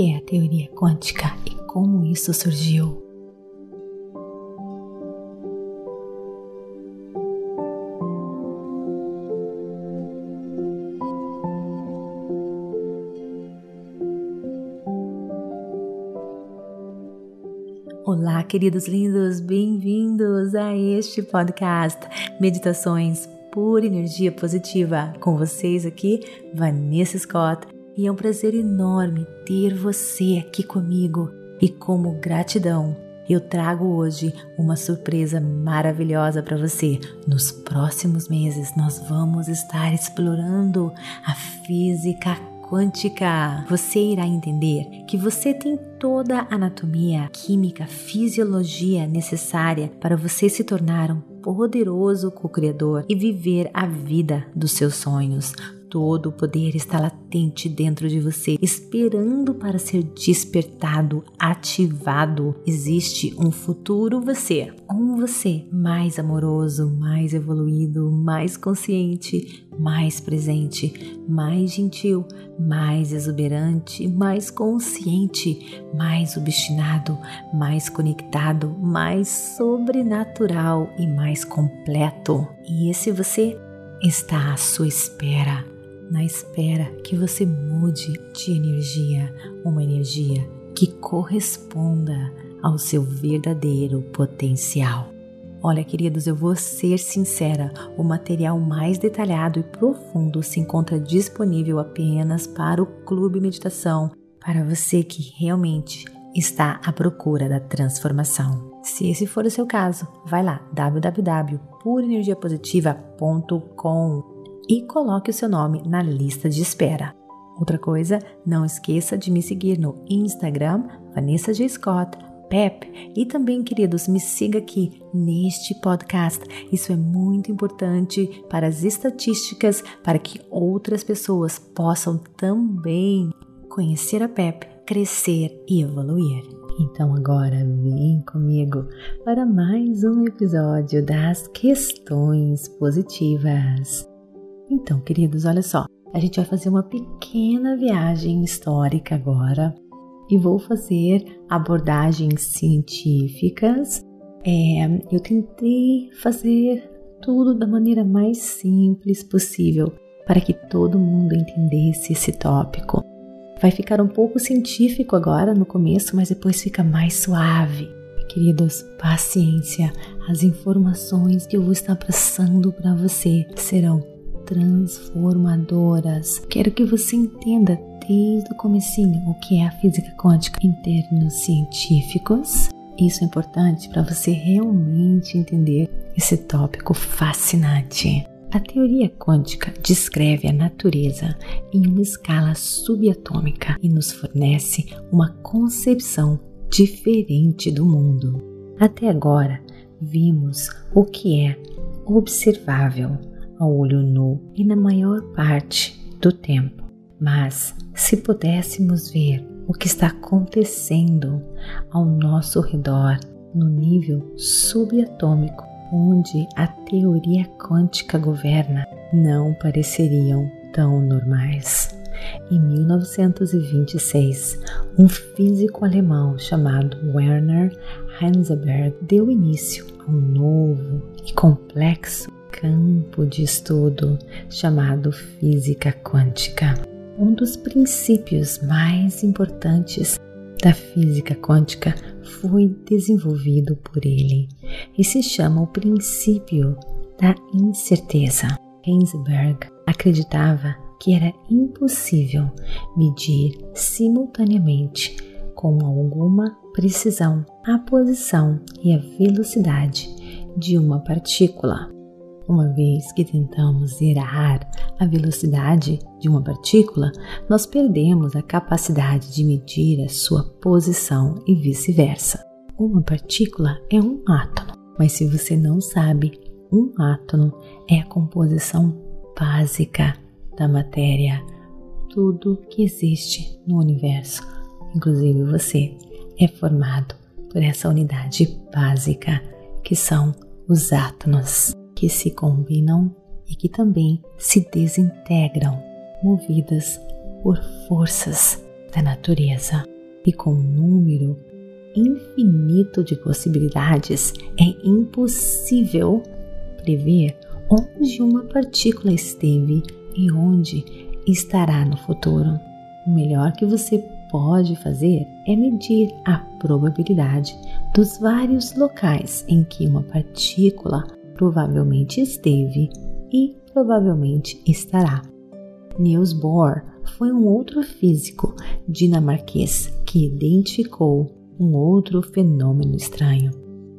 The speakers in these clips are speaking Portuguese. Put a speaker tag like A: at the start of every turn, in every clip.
A: que é a teoria quântica e como isso surgiu. Olá, queridos lindos, bem-vindos a este podcast Meditações por Energia Positiva. Com vocês aqui, Vanessa Scott, e é um prazer enorme ter você aqui comigo. E como gratidão, eu trago hoje uma surpresa maravilhosa para você. Nos próximos meses, nós vamos estar explorando a física quântica, você irá entender que você tem toda a anatomia, química, fisiologia necessária para você se tornar um poderoso co-criador e viver a vida dos seus sonhos. Todo o poder está latente dentro de você, esperando para ser despertado, ativado. Existe um futuro você, um você mais amoroso, mais evoluído, mais consciente, mais presente, mais gentil, mais exuberante, mais consciente, mais obstinado, mais conectado, mais sobrenatural e mais completo. E esse você está à sua espera na espera que você mude de energia, uma energia que corresponda ao seu verdadeiro potencial. Olha, queridos, eu vou ser sincera: o material mais detalhado e profundo se encontra disponível apenas para o Clube Meditação, para você que realmente está à procura da transformação. Se esse for o seu caso, vai lá www.purenergiapositiva.com e coloque o seu nome na lista de espera. Outra coisa, não esqueça de me seguir no Instagram, Vanessa G. Scott, Pep, e também, queridos, me siga aqui neste podcast. Isso é muito importante para as estatísticas, para que outras pessoas possam também conhecer a Pep, crescer e evoluir. Então agora vem comigo para mais um episódio das questões positivas. Então, queridos, olha só, a gente vai fazer uma pequena viagem histórica agora e vou fazer abordagens científicas. É, eu tentei fazer tudo da maneira mais simples possível para que todo mundo entendesse esse tópico. Vai ficar um pouco científico agora no começo, mas depois fica mais suave. Queridos, paciência. As informações que eu vou estar passando para você serão transformadoras. Quero que você entenda desde o comecinho o que é a física quântica em termos científicos. Isso é importante para você realmente entender esse tópico fascinante. A teoria quântica descreve a natureza em uma escala subatômica e nos fornece uma concepção diferente do mundo. Até agora, vimos o que é observável, ao olho nu e na maior parte do tempo. Mas se pudéssemos ver o que está acontecendo ao nosso redor no nível subatômico, onde a teoria quântica governa, não pareceriam tão normais. Em 1926, um físico alemão chamado Werner Heisenberg deu início a um novo e complexo campo de estudo chamado física quântica. Um dos princípios mais importantes da física quântica foi desenvolvido por ele e se chama o princípio da incerteza. Heisenberg acreditava que era impossível medir simultaneamente com alguma precisão a posição e a velocidade de uma partícula. Uma vez que tentamos zerar a velocidade de uma partícula, nós perdemos a capacidade de medir a sua posição e vice-versa. Uma partícula é um átomo, mas se você não sabe, um átomo é a composição básica da matéria. Tudo que existe no universo, inclusive você, é formado por essa unidade básica que são os átomos que se combinam e que também se desintegram, movidas por forças da natureza. e com um número infinito de possibilidades, é impossível prever onde uma partícula esteve e onde estará no futuro. O melhor que você pode fazer é medir a probabilidade dos vários locais em que uma partícula provavelmente esteve e provavelmente estará. Niels Bohr foi um outro físico dinamarquês que identificou um outro fenômeno estranho.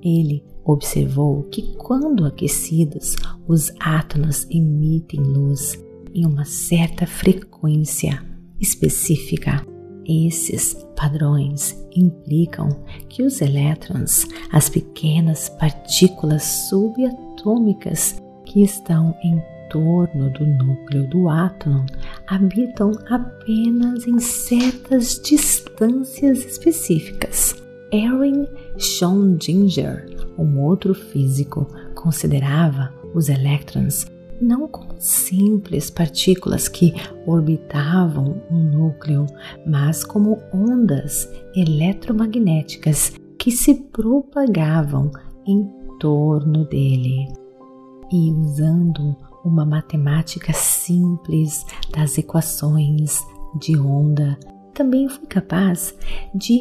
A: Ele observou que, quando aquecidos, os átomos emitem luz em uma certa frequência específica. Esses padrões implicam que os elétrons, as pequenas partículas subatômicas que estão em torno do núcleo do átomo, habitam apenas em certas distâncias específicas. Erwin Schrödinger, um outro físico, considerava os elétrons não como simples partículas que orbitavam um núcleo, mas como ondas eletromagnéticas que se propagavam em torno dele. E usando uma matemática simples das equações de onda, também fui capaz de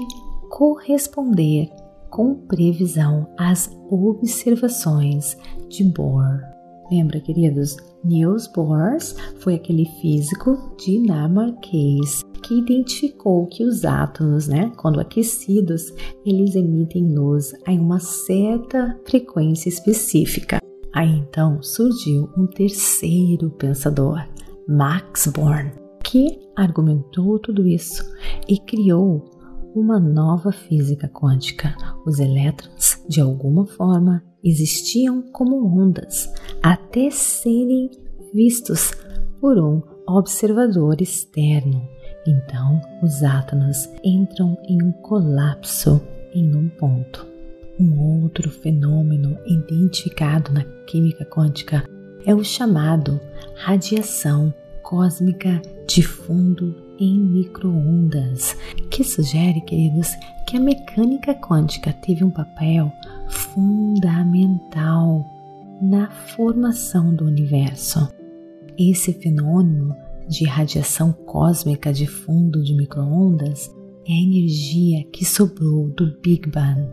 A: corresponder com previsão às observações de Bohr. Lembra, queridos? Niels Bohr foi aquele físico dinamarquês que identificou que os átomos, né, quando aquecidos, eles emitem luz em uma certa frequência específica. Aí então surgiu um terceiro pensador, Max Born, que argumentou tudo isso e criou uma nova física quântica. Os elétrons, de alguma forma, existiam como ondas até serem vistos por um observador externo. Então, os átomos entram em um colapso em um ponto. Um outro fenômeno identificado na química quântica é o chamado radiação cósmica de fundo em microondas, que sugere, queridos, que a mecânica quântica teve um papel fundamental na formação do universo. Esse fenômeno de radiação cósmica de fundo de microondas é a energia que sobrou do Big Bang.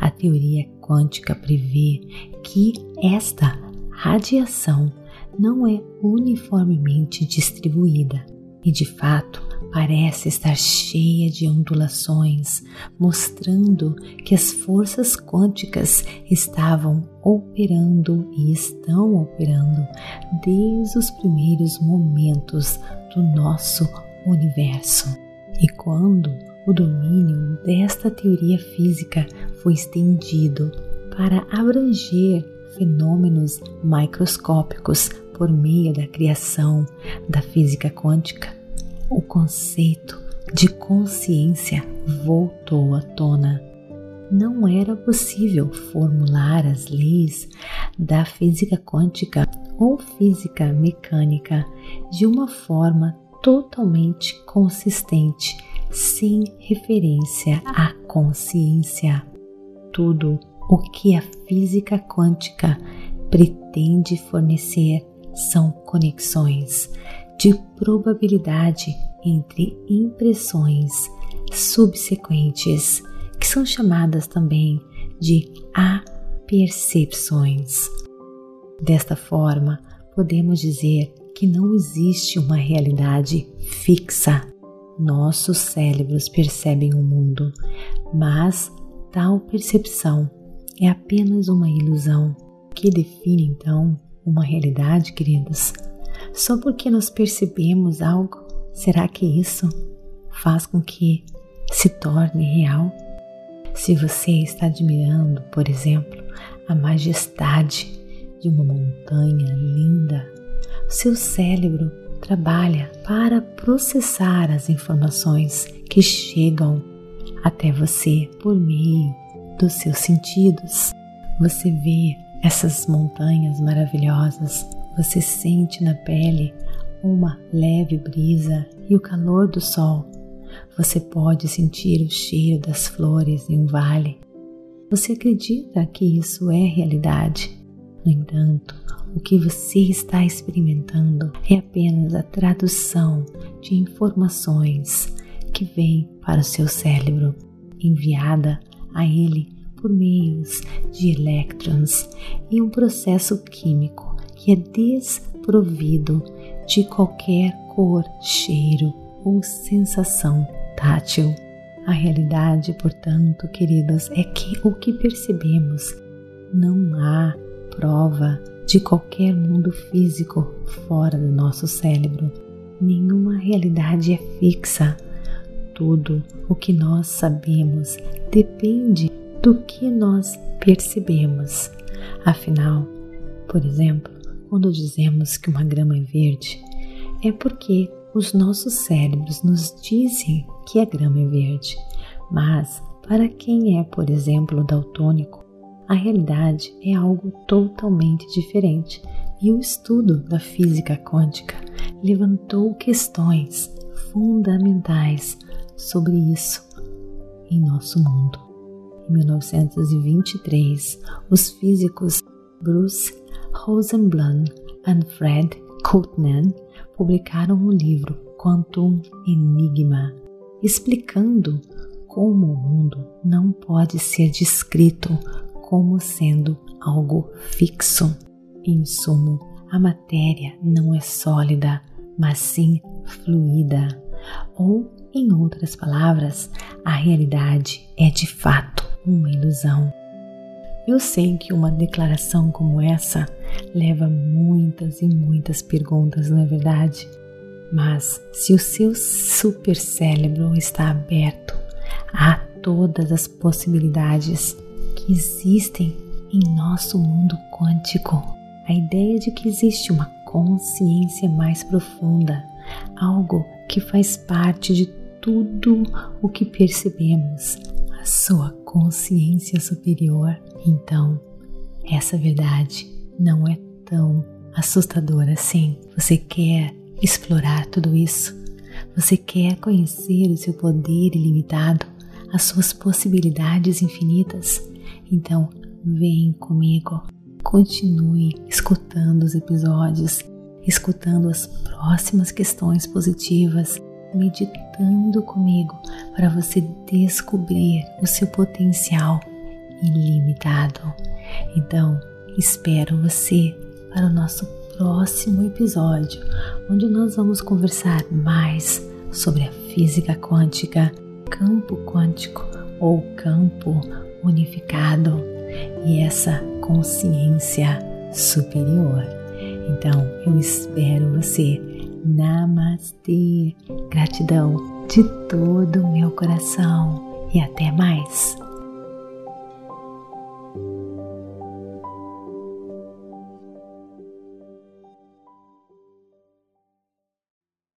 A: A teoria quântica prevê que esta radiação não é uniformemente distribuída e, de fato, parece estar cheia de ondulações, mostrando que as forças quânticas estavam operando e estão operando desde os primeiros momentos do nosso universo. E quando o domínio desta teoria física foi estendido para abranger fenômenos microscópicos por meio da criação da física quântica, o conceito de consciência voltou à tona. Não era possível formular as leis da física quântica ou física mecânica de uma forma totalmente consistente, sem referência à consciência. Tudo o que a física quântica pretende fornecer são conexões de probabilidade entre impressões subsequentes, que são chamadas também de apercepções. Desta forma, podemos dizer que não existe uma realidade fixa. Nossos cérebros percebem o mundo, mas tal percepção é apenas uma ilusão que define então uma realidade, queridos. Só porque nós percebemos algo, será que isso faz com que se torne real? Se você está admirando, por exemplo, a majestade de uma montanha linda, seu cérebro trabalha para processar as informações que chegam até você por meio dos seus sentidos. Você vê essas montanhas maravilhosas você sente na pele uma leve brisa e o calor do sol. Você pode sentir o cheiro das flores em um vale. Você acredita que isso é realidade. No entanto, o que você está experimentando é apenas a tradução de informações que vêm para o seu cérebro, enviada a ele por meios de elétrons e um processo químico que é desprovido de qualquer cor, cheiro ou sensação tátil. A realidade, portanto, queridos, é que o que percebemos não há prova de qualquer mundo físico fora do nosso cérebro. Nenhuma realidade é fixa. Tudo o que nós sabemos depende do que nós percebemos. Afinal, por exemplo, quando dizemos que uma grama é verde, é porque os nossos cérebros nos dizem que a grama é verde. Mas para quem é, por exemplo, daltônico, a realidade é algo totalmente diferente e o estudo da física quântica levantou questões fundamentais sobre isso em nosso mundo. Em 1923, os físicos Bruce Rosenblum e Fred Koutman publicaram um livro Quantum Enigma, explicando como o mundo não pode ser descrito como sendo algo fixo. Em sumo, a matéria não é sólida, mas sim fluida. Ou, em outras palavras, a realidade é de fato uma ilusão. Eu sei que uma declaração como essa leva muitas e muitas perguntas, não é verdade? Mas se o seu supercérebro está aberto a todas as possibilidades que existem em nosso mundo quântico, a ideia de que existe uma consciência mais profunda, algo que faz parte de tudo o que percebemos, a sua consciência superior. Então, essa verdade não é tão assustadora assim. Você quer explorar tudo isso? Você quer conhecer o seu poder ilimitado, as suas possibilidades infinitas? Então, vem comigo. Continue escutando os episódios, escutando as próximas questões positivas meditando comigo para você descobrir o seu potencial ilimitado. Então, espero você para o nosso próximo episódio, onde nós vamos conversar mais sobre a física quântica, campo quântico ou campo unificado e essa consciência superior. Então, eu espero você Namastê. Gratidão de todo o meu coração e até mais.